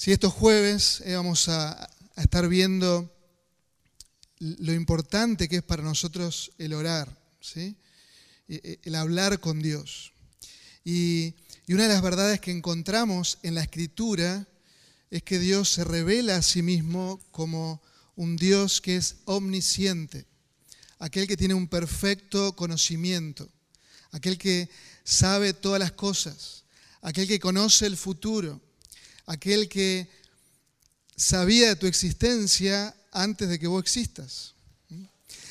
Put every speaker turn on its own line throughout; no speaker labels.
Si estos jueves eh, vamos a, estar viendo lo importante que es para nosotros el orar, ¿sí? E- e- el hablar con Dios. Y una de las verdades que encontramos en la Escritura es que Dios se revela a sí mismo como un Dios que es omnisciente, aquel que tiene un perfecto conocimiento, aquel que sabe todas las cosas, aquel que conoce el futuro, aquel que sabía de tu existencia antes de que vos existas,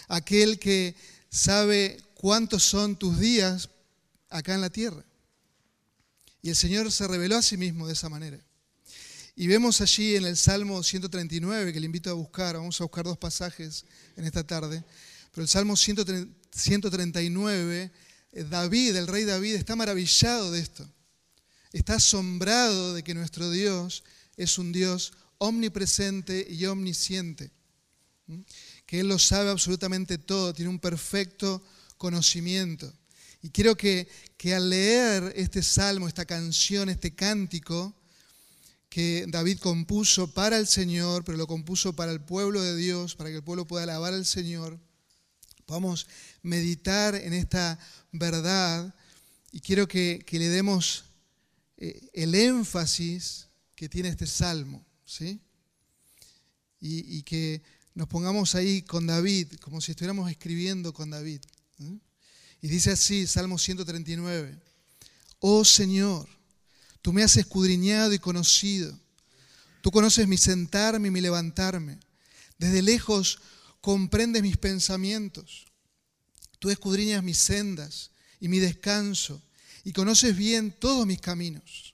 aquel que sabe cuántos son tus días acá en la tierra. Y el Señor se reveló a sí mismo de esa manera. Y vemos allí en el Salmo 139, que le invito a buscar, vamos a buscar dos pasajes en esta tarde, pero el Salmo 139, eh, David, el rey David, está maravillado de esto. Está asombrado de que nuestro Dios es un Dios omnipresente y omnisciente, que Él lo sabe absolutamente todo, tiene un perfecto conocimiento. Y quiero que, que al leer este salmo, esta canción, este cántico, que David compuso para el Señor, pero lo compuso para el pueblo de Dios, para que el pueblo pueda alabar al Señor. Podamos meditar en esta verdad y quiero que, que le demos eh, el énfasis que tiene este salmo, ¿sí? Y, que nos pongamos ahí con David, como si estuviéramos escribiendo con David. Y dice así, Salmo 139, Oh Señor, Tú me has escudriñado y conocido. Tú conoces mi sentarme y mi levantarme. Desde lejos comprendes mis pensamientos. Tú escudriñas mis sendas y mi descanso y conoces bien todos mis caminos.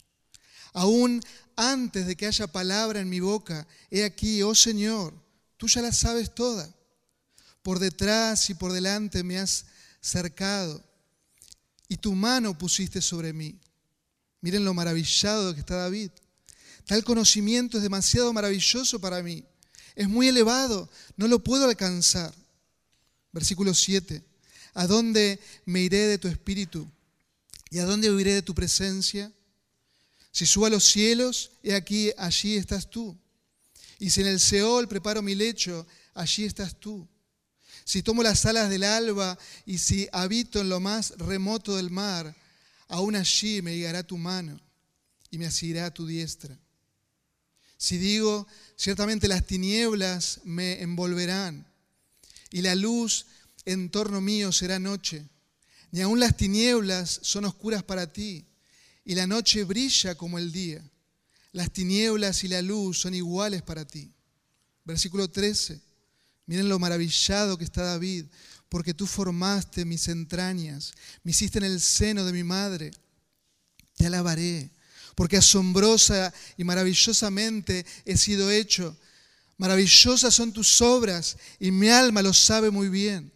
Aún antes de que haya palabra en mi boca, he aquí, oh Señor, tú ya la sabes toda. Por detrás y por delante me has cercado y tu mano pusiste sobre mí. Miren lo maravillado que está David. Tal conocimiento es demasiado maravilloso para mí. Es muy elevado, no lo puedo alcanzar. Versículo 7. ¿A dónde me iré de tu espíritu? ¿Y a dónde huiré de tu presencia? Si subo a los cielos, he aquí, allí estás tú. Y si en el Seol preparo mi lecho, allí estás tú. Si tomo las alas del alba y si habito en lo más remoto del mar, aún allí me guiará tu mano y me asirá tu diestra. Si digo, ciertamente las tinieblas me envolverán y la luz en torno mío será noche, ni aun las tinieblas son oscuras para ti y la noche brilla como el día. Las tinieblas y la luz son iguales para ti. Versículo 13. Miren lo maravillado que está David porque tú formaste mis entrañas, me hiciste en el seno de mi madre. Te alabaré, porque asombrosa y maravillosamente he sido hecho. Maravillosas son tus obras y mi alma lo sabe muy bien.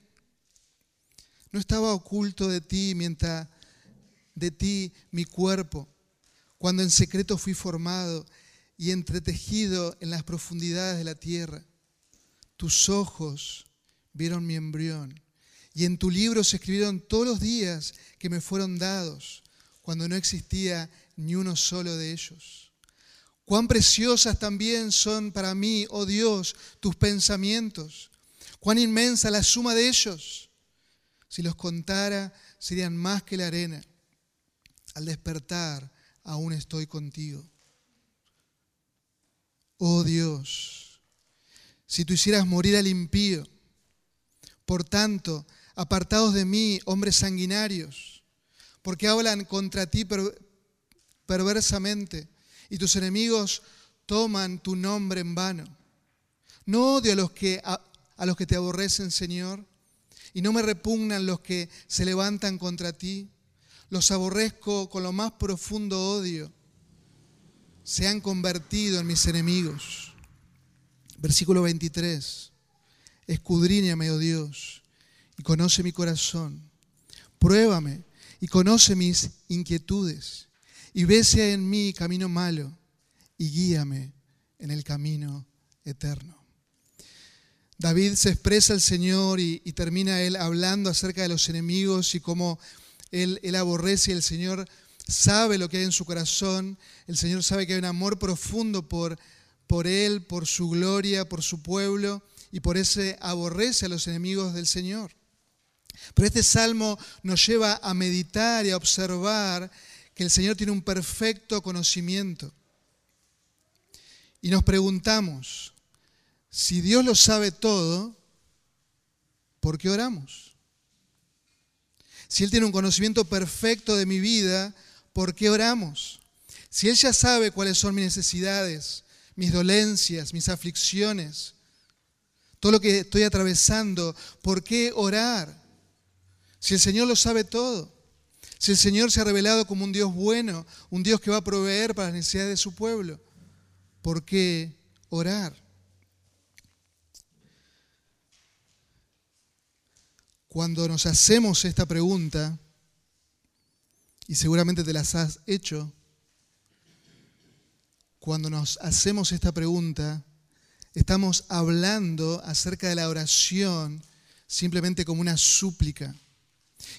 No estaba oculto de ti mientras de ti mi cuerpo, cuando en secreto fui formado y entretejido en las profundidades de la tierra. Tus ojos vieron mi embrión. Y en tu libro se escribieron todos los días que me fueron dados, cuando no existía ni uno solo de ellos. Cuán preciosas también son para mí, oh Dios, tus pensamientos. Cuán inmensa la suma de ellos. Si los contara, serían más que la arena. Al despertar, aún estoy contigo. Oh Dios, si tú hicieras morir al impío, por tanto, apartados de mí, hombres sanguinarios, porque hablan contra ti per perversamente y tus enemigos toman tu nombre en vano. No odio a los que, a, a los que te aborrecen, Señor, y no me repugnan los que se levantan contra ti. Los aborrezco con lo más profundo odio. Se han convertido en mis enemigos. Versículo 23. Escudriñame, oh Dios, y conoce mi corazón. Pruébame y conoce mis inquietudes. Y ve si hay en mí camino malo y guíame en el camino eterno. David se expresa al Señor y, termina él hablando acerca de los enemigos y cómo él, él aborrece y el Señor sabe lo que hay en su corazón, el Señor sabe que hay un amor profundo por, por Él, por su gloria, por su pueblo, y por ese aborrece a los enemigos del Señor. Pero este salmo nos lleva a meditar y a observar que el Señor tiene un perfecto conocimiento. Y nos preguntamos, si Dios lo sabe todo, ¿por qué oramos? Si Él tiene un conocimiento perfecto de mi vida, ¿por qué oramos? Si Él ya sabe cuáles son mis necesidades, mis dolencias, mis aflicciones, todo lo que estoy atravesando, ¿por qué orar? Si el Señor lo sabe todo, si el Señor se ha revelado como un Dios bueno, un Dios que va a proveer para las necesidades de su pueblo, ¿por qué orar? Cuando nos hacemos esta pregunta, y seguramente te las has hecho, cuando nos hacemos esta pregunta, estamos hablando acerca de la oración simplemente como una súplica.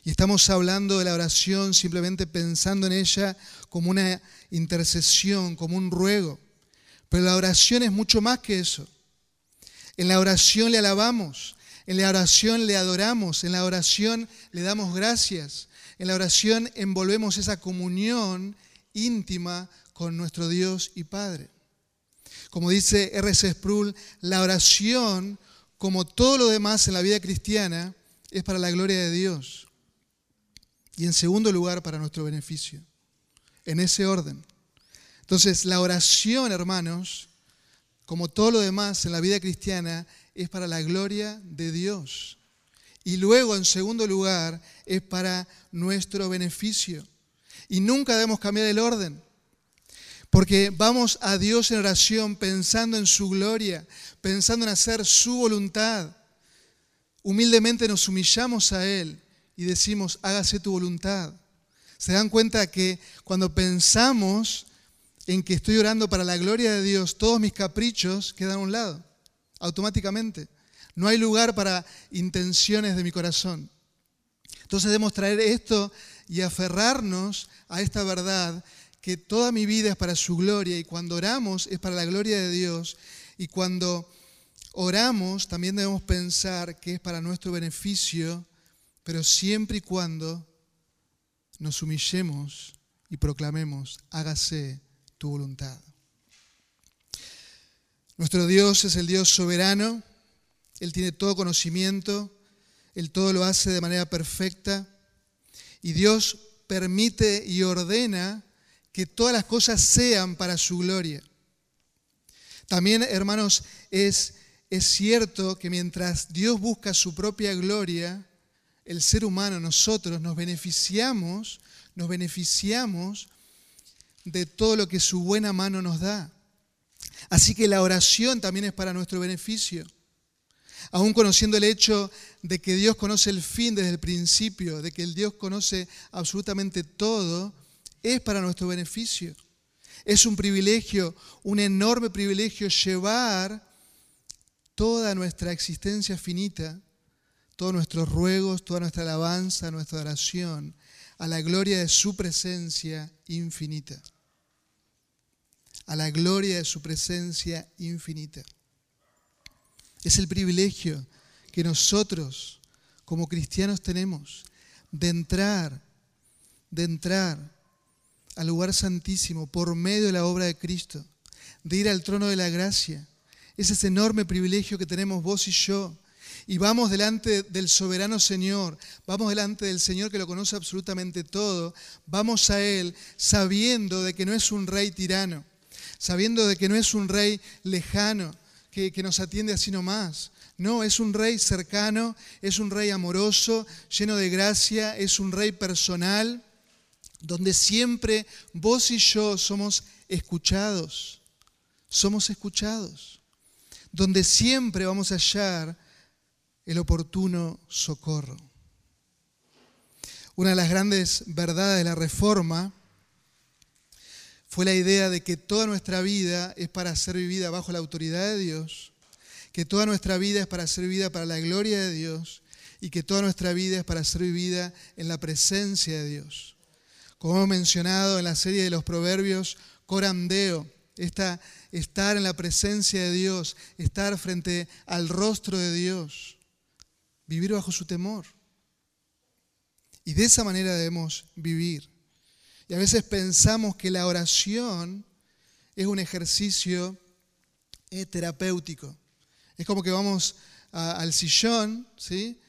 Y estamos hablando de la oración simplemente pensando en ella como una intercesión, como un ruego. Pero la oración es mucho más que eso. En la oración le alabamos, en la oración le adoramos, en la oración le damos gracias, en la oración envolvemos esa comunión íntima con nuestro Dios y Padre. Como dice R.C. Sproul, la oración, como todo lo demás en la vida cristiana, es para la gloria de Dios. Y en segundo lugar, para nuestro beneficio. En ese orden. Entonces, la oración, hermanos, como todo lo demás en la vida cristiana, es para la gloria de Dios. Y luego, en segundo lugar, es para nuestro beneficio. Y nunca debemos cambiar el orden. Porque vamos a Dios en oración pensando en su gloria, pensando en hacer su voluntad. Humildemente nos humillamos a Él y decimos, hágase tu voluntad. Se dan cuenta que cuando pensamos en que estoy orando para la gloria de Dios, todos mis caprichos quedan a un lado, automáticamente. No hay lugar para intenciones de mi corazón. Entonces debemos traer esto y aferrarnos a esta verdad que toda mi vida es para su gloria y cuando oramos es para la gloria de Dios y cuando oramos también debemos pensar que es para nuestro beneficio, pero siempre y cuando nos humillemos y proclamemos, hágase tu voluntad. Nuestro Dios es el Dios soberano, Él tiene todo conocimiento, Él todo lo hace de manera perfecta y Dios permite y ordena que todas las cosas sean para su gloria. También, hermanos, es, es cierto que mientras Dios busca su propia gloria, el ser humano, nosotros, nos beneficiamos, nos beneficiamos de todo lo que su buena mano nos da. Así que la oración también es para nuestro beneficio. Aún conociendo el hecho de que Dios conoce el fin desde el principio, de que el Dios conoce absolutamente todo, es para nuestro beneficio. Es un privilegio, un enorme privilegio llevar toda nuestra existencia finita, todos nuestros ruegos, toda nuestra alabanza, nuestra oración a la gloria de su presencia infinita. A la gloria de su presencia infinita. Es el privilegio que nosotros como cristianos tenemos de entrar, de entrar al lugar santísimo por medio de la obra de Cristo, de ir al trono de la gracia. Ese es enorme privilegio que tenemos vos y yo y vamos delante del soberano Señor, vamos delante del Señor que lo conoce absolutamente todo, vamos a Él sabiendo de que no es un rey tirano, sabiendo de que no es un rey lejano, que, que nos atiende así nomás. No, es un rey cercano, es un rey amoroso, lleno de gracia, es un rey personal, donde siempre vos y yo somos escuchados, somos escuchados, donde siempre vamos a hallar el oportuno socorro. Una de las grandes verdades de la Reforma fue la idea de que toda nuestra vida es para ser vivida bajo la autoridad de Dios, que toda nuestra vida es para ser vivida para la gloria de Dios y que toda nuestra vida es para ser vivida en la presencia de Dios. como hemos mencionado en la serie de los proverbios, corandeo, esta, estar en la presencia de Dios, estar frente al rostro de Dios, vivir bajo su temor. Y de esa manera debemos vivir. Y a veces pensamos que la oración es un ejercicio eh, terapéutico. Es como que vamos al sillón, ¿sí?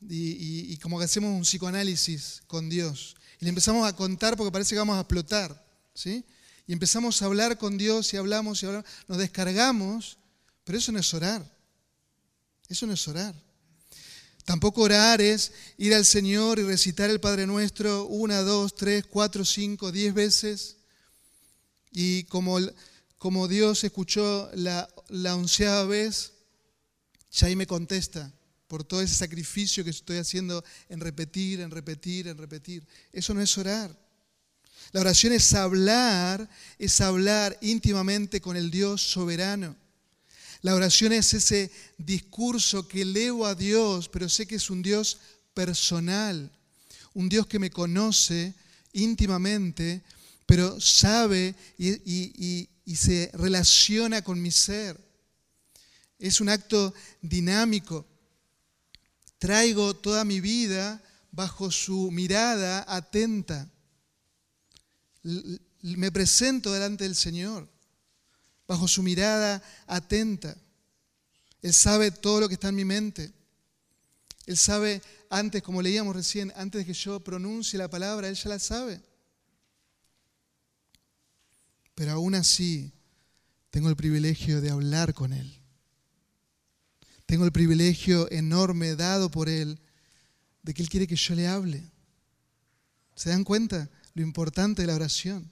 Y, como que hacemos un psicoanálisis con Dios. Y le empezamos a contar porque parece que vamos a explotar, ¿sí? Y empezamos a hablar con Dios y hablamos y hablamos, nos descargamos, pero eso no es orar. Eso no es orar. Tampoco orar es ir al Señor y recitar el Padre Nuestro una, dos, tres, cuatro, cinco, diez veces. Y como, como Dios escuchó la, la onceava vez, ahí me contesta por todo ese sacrificio que estoy haciendo en repetir, en repetir, en repetir. Eso no es orar. La oración es hablar, es hablar íntimamente con el Dios soberano. La oración es ese discurso que elevo a Dios, pero sé que es un Dios personal, un Dios que me conoce íntimamente, pero sabe y, se relaciona con mi ser. Es un acto dinámico. Traigo toda mi vida bajo su mirada atenta me presento delante del Señor, bajo su mirada atenta. Él sabe todo lo que está en mi mente. Él sabe antes, como leíamos recién, antes de que yo pronuncie la palabra, Él ya la sabe. Pero aún así, tengo el privilegio de hablar con Él. Tengo el privilegio enorme dado por Él de que Él quiere que yo le hable. ¿Se dan cuenta? lo importante de la oración.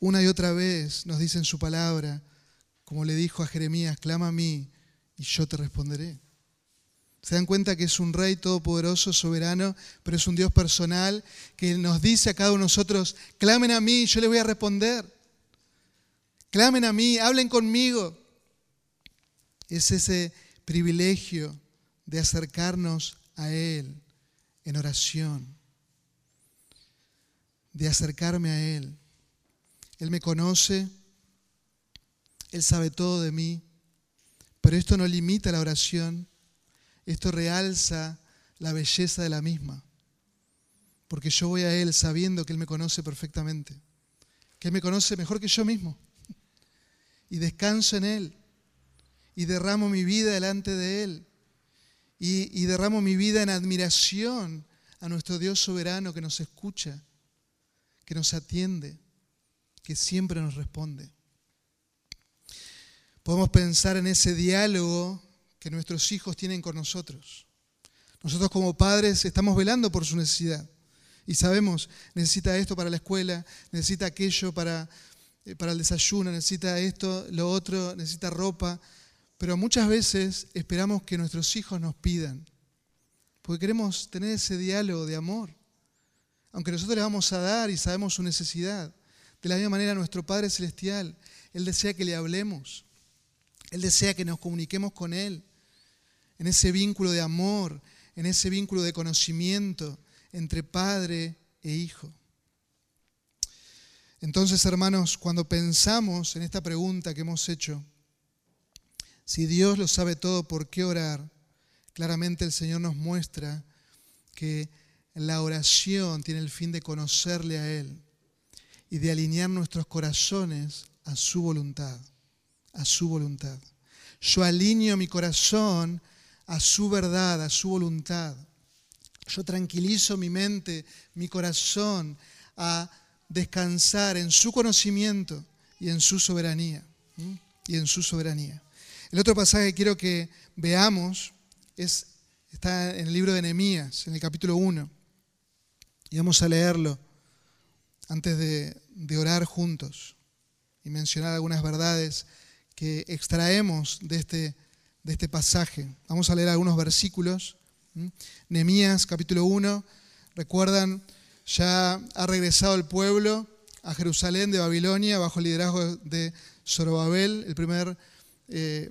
Una y otra vez nos dice en su palabra, como le dijo a Jeremías, clama a mí y yo te responderé. Se dan cuenta que es un rey todopoderoso, soberano, pero es un Dios personal que nos dice a cada uno de nosotros, clamen a mí y yo les voy a responder. Clamen a mí, hablen conmigo. Es ese privilegio de acercarnos a Él en oración de acercarme a Él. Él me conoce, Él sabe todo de mí, pero esto no limita la oración, esto realza la belleza de la misma, porque yo voy a Él sabiendo que Él me conoce perfectamente, que Él me conoce mejor que yo mismo, y descanso en Él, y derramo mi vida delante de Él, y, y derramo mi vida en admiración a nuestro Dios soberano que nos escucha que nos atiende, que siempre nos responde. Podemos pensar en ese diálogo que nuestros hijos tienen con nosotros. Nosotros como padres estamos velando por su necesidad y sabemos, necesita esto para la escuela, necesita aquello para, eh, para el desayuno, necesita esto, lo otro, necesita ropa, pero muchas veces esperamos que nuestros hijos nos pidan, porque queremos tener ese diálogo de amor aunque nosotros le vamos a dar y sabemos su necesidad. De la misma manera, nuestro Padre Celestial, Él desea que le hablemos. Él desea que nos comuniquemos con Él en ese vínculo de amor, en ese vínculo de conocimiento entre Padre e Hijo. Entonces, hermanos, cuando pensamos en esta pregunta que hemos hecho, si Dios lo sabe todo, ¿por qué orar? Claramente el Señor nos muestra que la oración tiene el fin de conocerle a Él y de alinear nuestros corazones a su voluntad, a su voluntad. Yo alineo mi corazón a su verdad, a su voluntad. Yo tranquilizo mi mente, mi corazón a descansar en su conocimiento y en su soberanía. Y en su soberanía. El otro pasaje que quiero que veamos es, está en el libro de Nehemías, en el capítulo 1. Y vamos a leerlo antes de, orar juntos y mencionar algunas verdades que extraemos de este, de este pasaje. Vamos a leer algunos versículos. Nehemías capítulo 1, recuerdan, ya ha regresado el pueblo a Jerusalén de Babilonia bajo el liderazgo de Zorobabel, el primer, eh,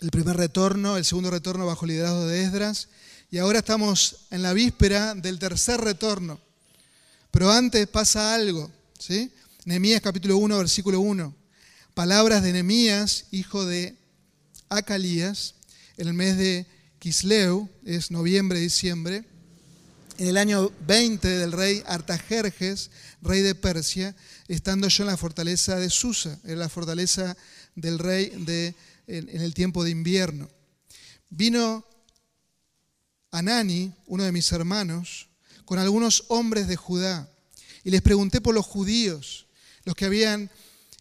el primer retorno, el segundo retorno bajo el liderazgo de Esdras, y ahora estamos en la víspera del tercer retorno, Pero antes pasa algo, ¿sí? Nehemías capítulo 1, versículo 1. Palabras de Nehemías, hijo de Acalías, en el mes de Kisleu, es noviembre, diciembre, en el año 20 del rey Artajerjes, rey de Persia, estando yo en la fortaleza de Susa, en la fortaleza del rey de, en, en el tiempo de invierno. Vino Anani, uno de mis hermanos, con algunos hombres de Judá, y les pregunté por los judíos, los que habían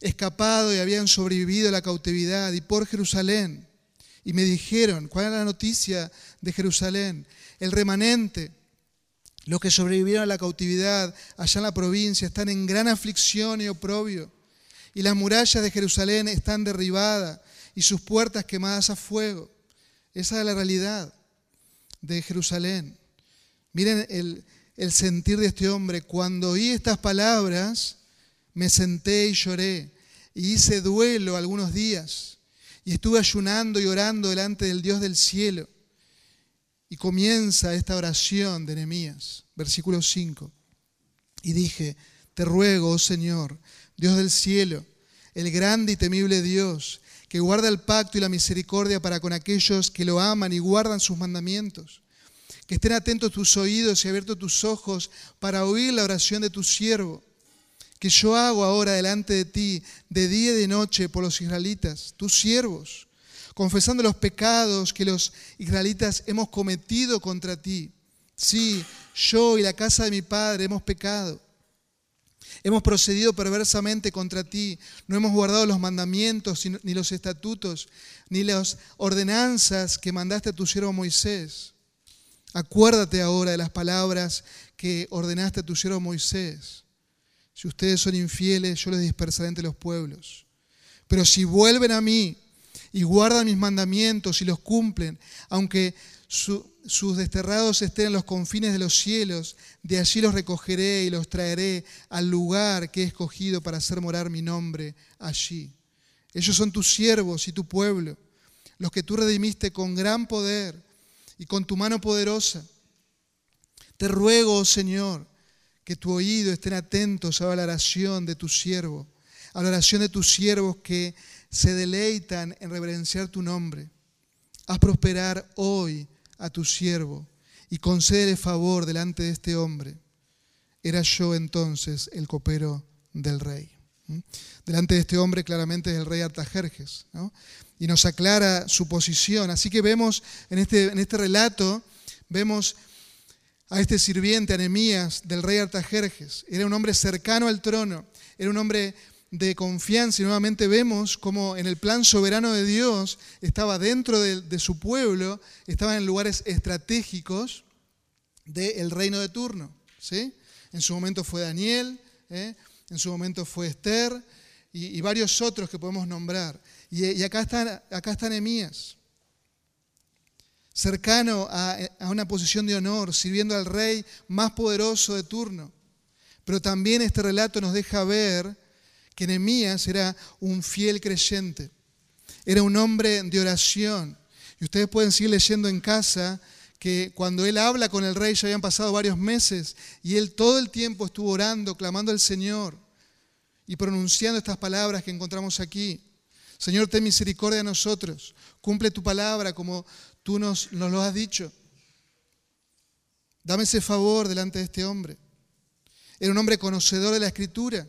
escapado y habían sobrevivido a la cautividad, y por Jerusalén. Y me dijeron, ¿cuál era la noticia de Jerusalén? El remanente, los que sobrevivieron a la cautividad allá en la provincia, están en gran aflicción y oprobio. Y las murallas de Jerusalén están derribadas y sus puertas quemadas a fuego. Esa es la realidad de Jerusalén. Miren el, el sentir de este hombre. Cuando oí estas palabras, me senté y lloré y hice duelo algunos días y estuve ayunando y orando delante del Dios del cielo. Y comienza esta oración de Nehemías, versículo 5. Y dije, te ruego, oh Señor, Dios del cielo, el grande y temible Dios, que guarda el pacto y la misericordia para con aquellos que lo aman y guardan sus mandamientos. Que estén atentos tus oídos y abiertos tus ojos para oír la oración de tu siervo, que yo hago ahora delante de ti de día y de noche por los israelitas, tus siervos, confesando los pecados que los israelitas hemos cometido contra ti. Sí, yo y la casa de mi padre hemos pecado. Hemos procedido perversamente contra ti, no hemos guardado los mandamientos, ni los estatutos, ni las ordenanzas que mandaste a tu siervo Moisés. Acuérdate ahora de las palabras que ordenaste a tu siervo Moisés. Si ustedes son infieles, yo les dispersaré entre los pueblos. Pero si vuelven a mí y guardan mis mandamientos y los cumplen, aunque sus desterrados estén en los confines de los cielos, de allí los recogeré y los traeré al lugar que he escogido para hacer morar mi nombre allí. Ellos son tus siervos y tu pueblo, los que tú redimiste con gran poder y con tu mano poderosa. Te ruego, oh Señor, que tu oído estén atentos a la oración de tu siervo, a la oración de tus siervos que se deleitan en reverenciar tu nombre. Haz prosperar hoy a tu siervo y concédele favor delante de este hombre. Era yo entonces el copero del rey. Delante de este hombre claramente es el rey Artajerjes. Y nos aclara su posición. Así que vemos en este, en este relato, vemos a este sirviente, Anemías, del rey Artajerjes. Era un hombre cercano al trono, era un hombre de confianza y nuevamente vemos como en el plan soberano de Dios estaba dentro de, su pueblo, estaba en lugares estratégicos del reino de turno. ¿sí? En su momento fue Daniel, ¿eh? en su momento fue Esther y, varios otros que podemos nombrar. Y, acá está, acá está cercano a, una posición de honor, sirviendo al rey más poderoso de turno. Pero también este relato nos deja ver que Nehemías era un fiel creyente, era un hombre de oración. Y ustedes pueden seguir leyendo en casa que cuando él habla con el rey ya habían pasado varios meses y él todo el tiempo estuvo orando, clamando al Señor y pronunciando estas palabras que encontramos aquí. Señor, ten misericordia de nosotros, cumple tu palabra como tú nos, lo has dicho. Dame ese favor delante de este hombre. Era un hombre conocedor de la escritura.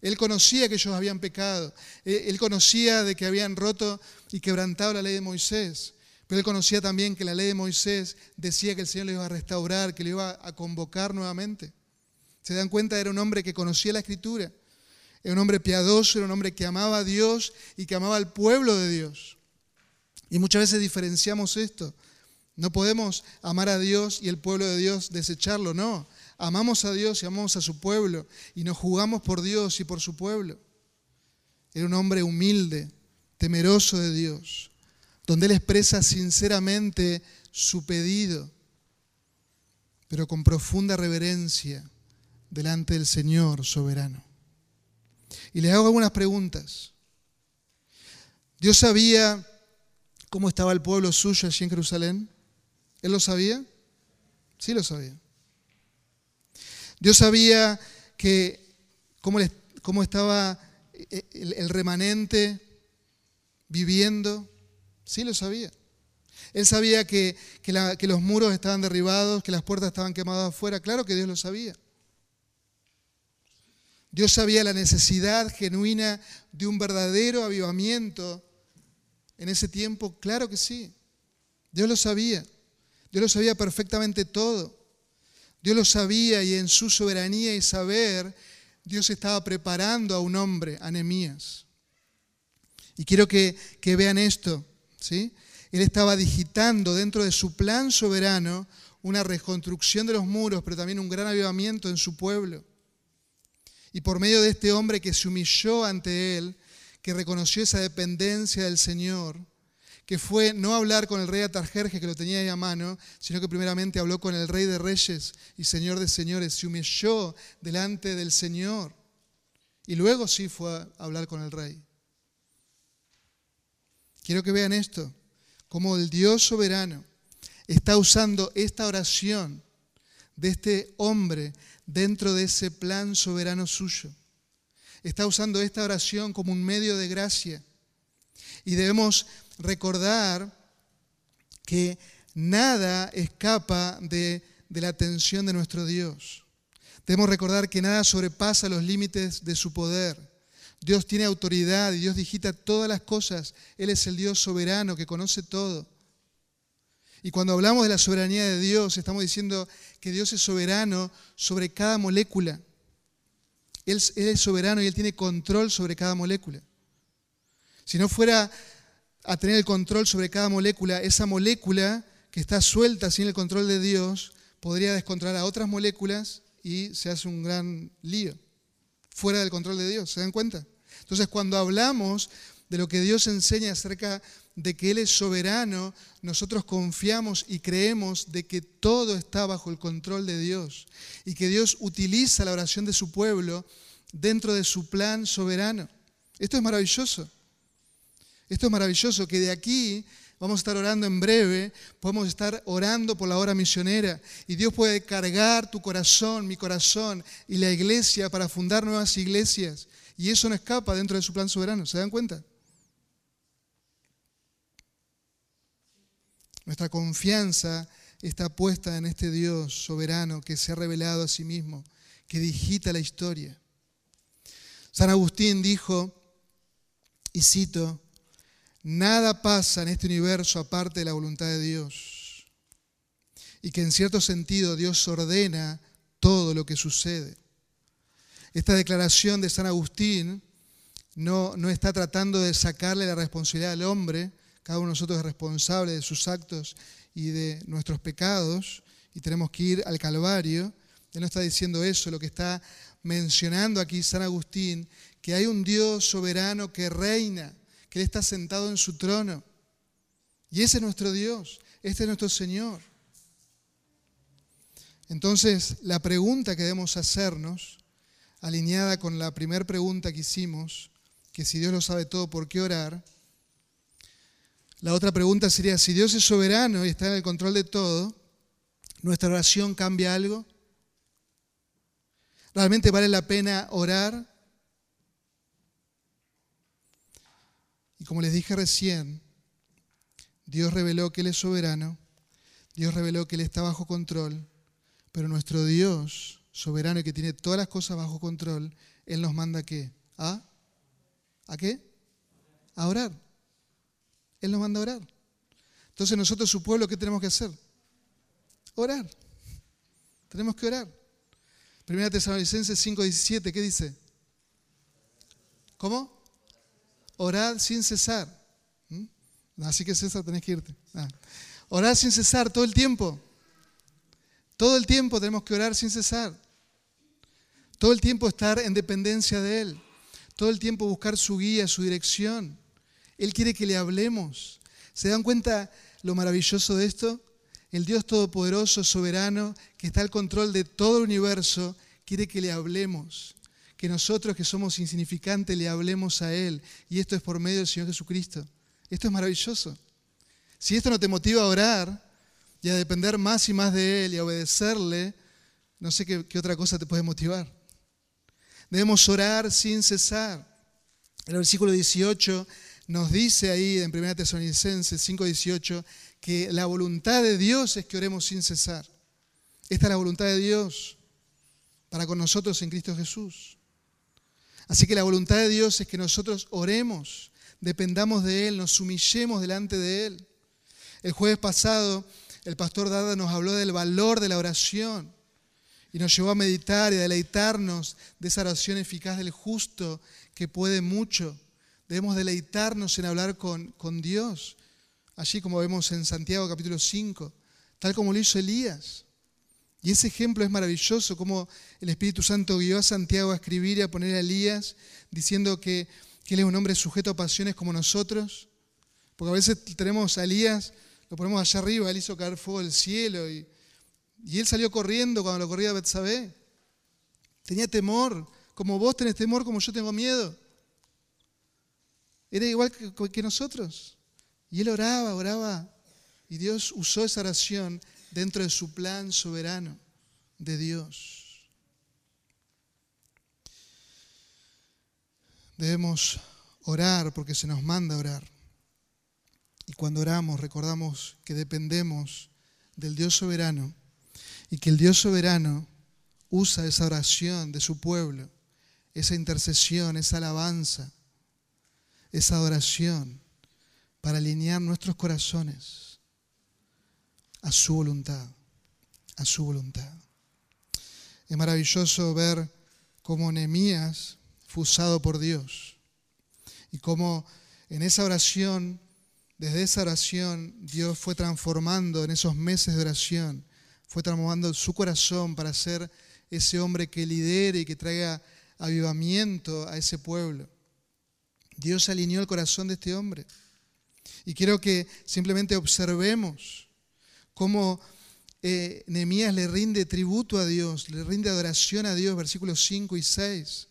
Él conocía que ellos habían pecado. Él conocía de que habían roto y quebrantado la ley de Moisés. Pero él conocía también que la ley de Moisés decía que el Señor le iba a restaurar, que le iba a convocar nuevamente. Se dan cuenta, era un hombre que conocía la escritura. Era un hombre piadoso, era un hombre que amaba a Dios y que amaba al pueblo de Dios. Y muchas veces diferenciamos esto. No podemos amar a Dios y el pueblo de Dios desecharlo, no. Amamos a Dios y amamos a su pueblo y nos jugamos por Dios y por su pueblo. Era un hombre humilde, temeroso de Dios, donde él expresa sinceramente su pedido, pero con profunda reverencia delante del Señor soberano. Y le hago algunas preguntas. Dios sabía cómo estaba el pueblo suyo allí en Jerusalén? ¿Él lo sabía? Sí lo sabía. Dios sabía que cómo, cómo estaba eh, el, remanente viviendo. Sí lo sabía. Él sabía que, que, los muros estaban derribados, que las puertas estaban quemadas afuera. Claro que Dios lo sabía. Dios sabía la necesidad genuina de un verdadero avivamiento en ese tiempo. Claro que sí. Dios lo sabía. Dios lo sabía perfectamente todo. Dios lo sabía y en su soberanía y saber, Dios estaba preparando a un hombre, a Y quiero que, que vean esto. ¿sí? Él estaba digitando dentro de su plan soberano una reconstrucción de los muros, pero también un gran avivamiento en su pueblo. Y por medio de este hombre que se humilló ante él, que reconoció esa dependencia del Señor, que fue no hablar con el rey Atarjerjes, que lo tenía ahí a mano, sino que primeramente habló con el rey de reyes y señor de señores, se humilló delante del Señor. Y luego sí fue a hablar con el rey. Quiero que vean esto, como el Dios soberano está usando esta oración de este hombre dentro de ese plan soberano suyo. Está usando esta oración como un medio de gracia. Y debemos recordar que nada escapa de, la atención de nuestro Dios. Debemos recordar que nada sobrepasa los límites de su poder. Dios tiene autoridad y Dios digita todas las cosas. Él es el Dios soberano que conoce todo. Y cuando hablamos de la soberanía de Dios, estamos diciendo que Dios es soberano sobre cada molécula. Él, es soberano y Él tiene control sobre cada molécula. Si no fuera a tener el control sobre cada molécula, esa molécula que está suelta sin el control de Dios podría descontrolar a otras moléculas y se hace un gran lío, fuera del control de Dios, ¿se dan cuenta? Entonces cuando hablamos de lo que Dios enseña acerca de que Él es soberano, nosotros confiamos y creemos de que todo está bajo el control de Dios y que Dios utiliza la oración de su pueblo dentro de su plan soberano. Esto es maravilloso. Esto es maravilloso, que de aquí vamos a estar orando en breve, podemos estar orando por la hora misionera y Dios puede cargar tu corazón, mi corazón y la iglesia para fundar nuevas iglesias. Y eso no escapa dentro de su plan soberano, ¿se dan cuenta? Nuestra confianza está puesta en este Dios soberano que se ha revelado a sí mismo, que digita la historia. San Agustín dijo, y cito, Nada pasa en este universo aparte de la voluntad de Dios. Y que en cierto sentido Dios ordena todo lo que sucede. Esta declaración de San Agustín no, no está tratando de sacarle la responsabilidad al hombre. Cada uno de nosotros es responsable de sus actos y de nuestros pecados y tenemos que ir al Calvario. Él no está diciendo eso, lo que está mencionando aquí San Agustín, que hay un Dios soberano que reina que Él está sentado en su trono. Y ese es nuestro Dios, este es nuestro Señor. Entonces, la pregunta que debemos hacernos, alineada con la primera pregunta que hicimos, que si Dios lo sabe todo, ¿por qué orar? La otra pregunta sería, si Dios es soberano y está en el control de todo, ¿nuestra oración cambia algo? ¿Realmente vale la pena orar? Y como les dije recién, Dios reveló que Él es soberano, Dios reveló que Él está bajo control, pero nuestro Dios soberano y que tiene todas las cosas bajo control, Él nos manda qué? ¿A? ¿A qué? A orar. Él nos manda a orar. Entonces nosotros, su pueblo, ¿qué tenemos que hacer? Orar. Tenemos que orar. Primera Tesalonicenses 5:17, ¿qué dice? ¿Cómo? Orad sin cesar. ¿Mm? Así que César, tenés que irte. Ah. Orad sin cesar todo el tiempo. Todo el tiempo tenemos que orar sin cesar. Todo el tiempo estar en dependencia de Él. Todo el tiempo buscar su guía, su dirección. Él quiere que le hablemos. ¿Se dan cuenta lo maravilloso de esto? El Dios Todopoderoso, soberano, que está al control de todo el universo, quiere que le hablemos que nosotros que somos insignificantes le hablemos a Él. Y esto es por medio del Señor Jesucristo. Esto es maravilloso. Si esto no te motiva a orar y a depender más y más de Él y a obedecerle, No sé qué, otra cosa te puede motivar. Debemos orar sin cesar. El versículo 18 nos dice ahí en 1 Tesalonicenses 5:18 que la voluntad de Dios es que oremos sin cesar. Esta es la voluntad de Dios para con nosotros en Cristo Jesús. Así que la voluntad de Dios es que nosotros oremos, dependamos de Él, nos humillemos delante de Él. El jueves pasado el pastor Dada nos habló del valor de la oración y nos llevó a meditar y a deleitarnos de esa oración eficaz del justo que puede mucho. Debemos deleitarnos en hablar con, Dios, allí como vemos en Santiago capítulo 5, tal como lo hizo Elías. Y ese ejemplo es maravilloso, como el Espíritu Santo guió a Santiago a escribir y a poner a Elías diciendo que, él es un hombre sujeto a pasiones como nosotros. Porque a veces tenemos a Elías, lo ponemos allá arriba, él hizo caer fuego del cielo y, él salió corriendo cuando lo corría Betsabé. Tenía temor, como vos tenés temor, como yo tengo miedo. Era igual que, nosotros. Y él oraba, oraba. Y Dios usó esa oración dentro de su plan soberano de Dios. Debemos orar porque se nos manda orar. Y cuando oramos recordamos que dependemos del Dios soberano y que el Dios soberano usa esa oración de su pueblo, esa intercesión, esa alabanza, esa adoración para alinear nuestros corazones a su voluntad, a su voluntad. Es maravilloso ver cómo Nehemías fue usado por Dios y cómo en esa oración, desde esa oración, Dios fue transformando en esos meses de oración, fue transformando su corazón para ser ese hombre que lidere y que traiga avivamiento a ese pueblo. Dios alineó el corazón de este hombre. Y quiero que simplemente observemos cómo eh, Nehemías le rinde tributo a Dios, le rinde adoración a Dios, versículos 5 y 6.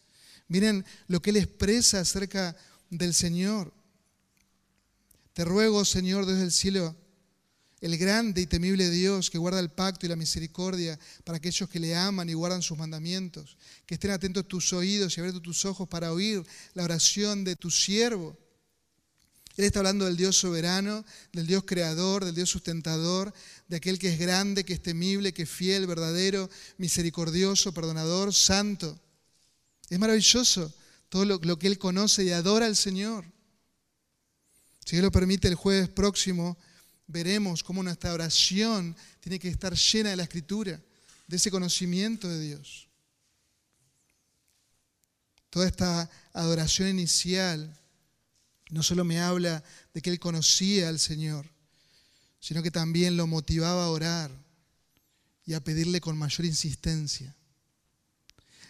Miren lo que él expresa acerca del Señor. Te ruego, Señor, desde el cielo, el grande y temible Dios que guarda el pacto y la misericordia para aquellos que le aman y guardan sus mandamientos, que estén atentos tus oídos y abiertos tus ojos para oír la oración de tu siervo él está hablando del Dios soberano, del Dios creador, del Dios sustentador, de aquel que es grande, que es temible, que es fiel, verdadero, misericordioso, perdonador, santo. Es maravilloso todo lo, que Él conoce y adora al Señor. Si Él lo permite, el jueves próximo veremos cómo nuestra oración tiene que estar llena de la escritura, de ese conocimiento de Dios. Toda esta adoración inicial no solo me habla de que él conocía al Señor, sino que también lo motivaba a orar y a pedirle con mayor insistencia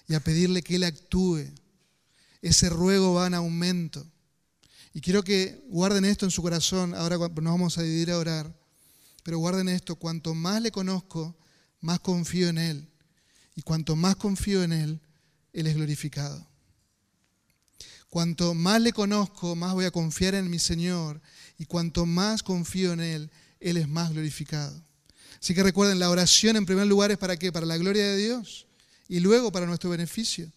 y a pedirle que él actúe. Ese ruego va en aumento. Y quiero que guarden esto en su corazón, ahora nos vamos a dividir a orar, pero guarden esto, cuanto más le conozco, más confío en Él. Y cuanto más confío en Él, Él es glorificado. Cuanto más le conozco, más voy a confiar en mi Señor. Y cuanto más confío en Él, Él es más glorificado. Así que recuerden, la oración en primer lugar es para qué? Para la gloria de Dios y luego para nuestro beneficio.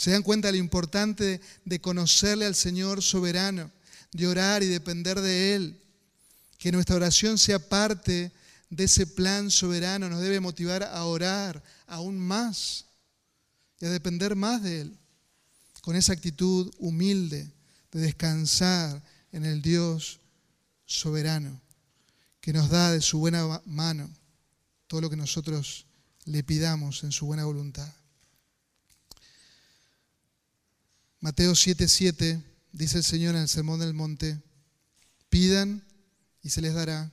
Se dan cuenta de lo importante de conocerle al Señor soberano, de orar y depender de Él. Que nuestra oración sea parte de ese plan soberano nos debe motivar a orar aún más y a depender más de Él con esa actitud humilde de descansar en el Dios soberano, que nos da de su buena mano todo lo que nosotros le pidamos en su buena voluntad. Mateo 7:7 dice el Señor en el Sermón del Monte, pidan y se les dará,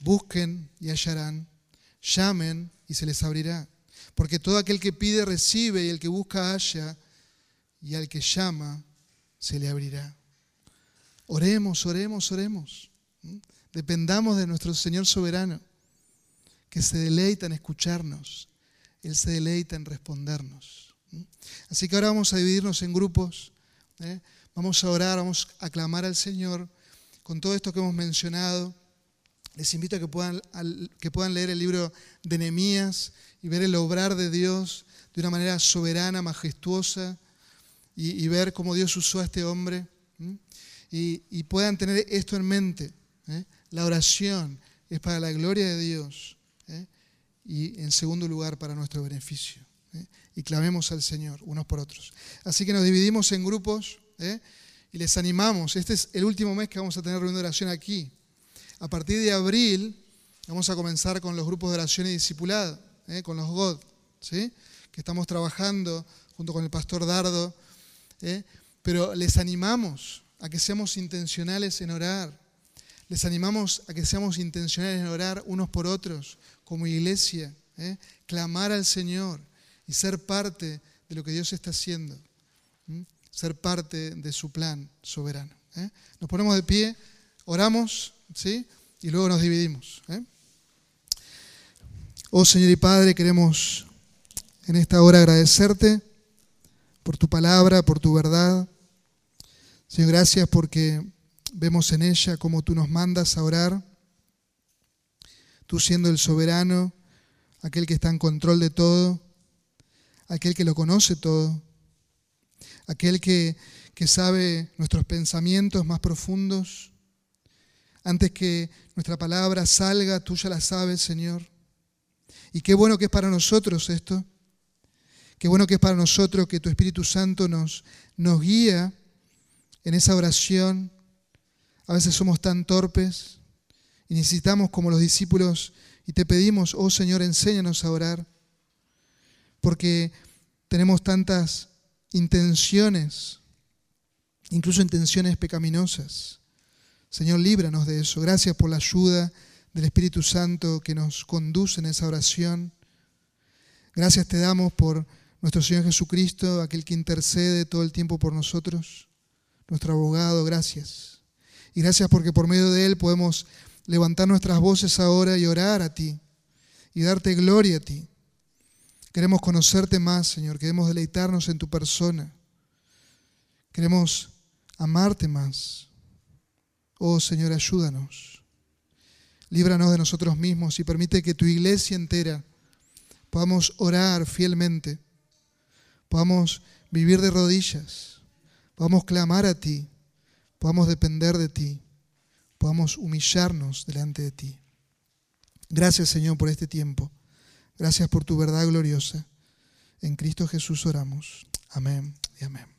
busquen y hallarán, llamen y se les abrirá, porque todo aquel que pide recibe y el que busca halla y al que llama se le abrirá. Oremos, oremos, oremos. Dependamos de nuestro Señor soberano, que se deleita en escucharnos. Él se deleita en respondernos. Así que ahora vamos a dividirnos en grupos. ¿eh? Vamos a orar, vamos a clamar al Señor con todo esto que hemos mencionado. Les invito a que puedan, que puedan leer el libro de Nehemías y ver el obrar de Dios de una manera soberana, majestuosa, y, ver cómo Dios usó a este hombre. Y, puedan tener esto en mente. ¿eh? La oración es para la gloria de Dios ¿eh? y en segundo lugar para nuestro beneficio. ¿Eh? Y clamemos al Señor unos por otros. Así que nos dividimos en grupos y les animamos. Este es el último mes que vamos a tener reunión de oración aquí. A partir de abril vamos a comenzar con los grupos de oración y discipulado, con los God, ¿sí? que estamos trabajando junto con el pastor Dardo. Pero les animamos a que seamos intencionales en orar. Les animamos a que seamos intencionales en orar unos por otros como iglesia, ¿eh? clamar al Señor y ser parte de lo que Dios está haciendo, ser parte de su plan soberano. ¿eh? Nos ponemos de pie, oramos, ¿sí? Y luego nos dividimos. ¿eh? Oh Señor y Padre, queremos en esta hora agradecerte por tu palabra, por tu verdad. Señor, gracias porque vemos en ella cómo tú nos mandas a orar, tú siendo el soberano, aquel que está en control de todo, aquel que lo conoce todo, aquel que, que sabe nuestros pensamientos más profundos. Antes que nuestra palabra salga, tú ya la sabes, Señor. Y qué bueno que es para nosotros esto. Qué bueno que es para nosotros que tu Espíritu Santo nos, nos guía en esa oración. A veces somos tan torpes y necesitamos, como los discípulos, y te pedimos, oh Señor, enséñanos a orar, porque tenemos tantas intenciones, incluso intenciones pecaminosas. Señor, líbranos de eso. Gracias por la ayuda del Espíritu Santo que nos conduce en esa oración. Gracias te damos por nuestro Señor Jesucristo, aquel que intercede todo el tiempo por nosotros nuestro abogado, gracias. Y gracias porque por medio de Él podemos levantar nuestras voces ahora y orar a ti y darte gloria a ti. Queremos conocerte más, Señor. Queremos deleitarnos en tu persona. Queremos amarte más. Oh, Señor, ayúdanos. Líbranos de nosotros mismos y permite que tu iglesia entera podamos orar fielmente, podamos vivir de rodillas podamos clamar a ti, podamos depender de ti, podamos humillarnos delante de ti. Gracias Señor por este tiempo. Gracias por tu verdad gloriosa. En Cristo Jesús oramos. Amén y amén.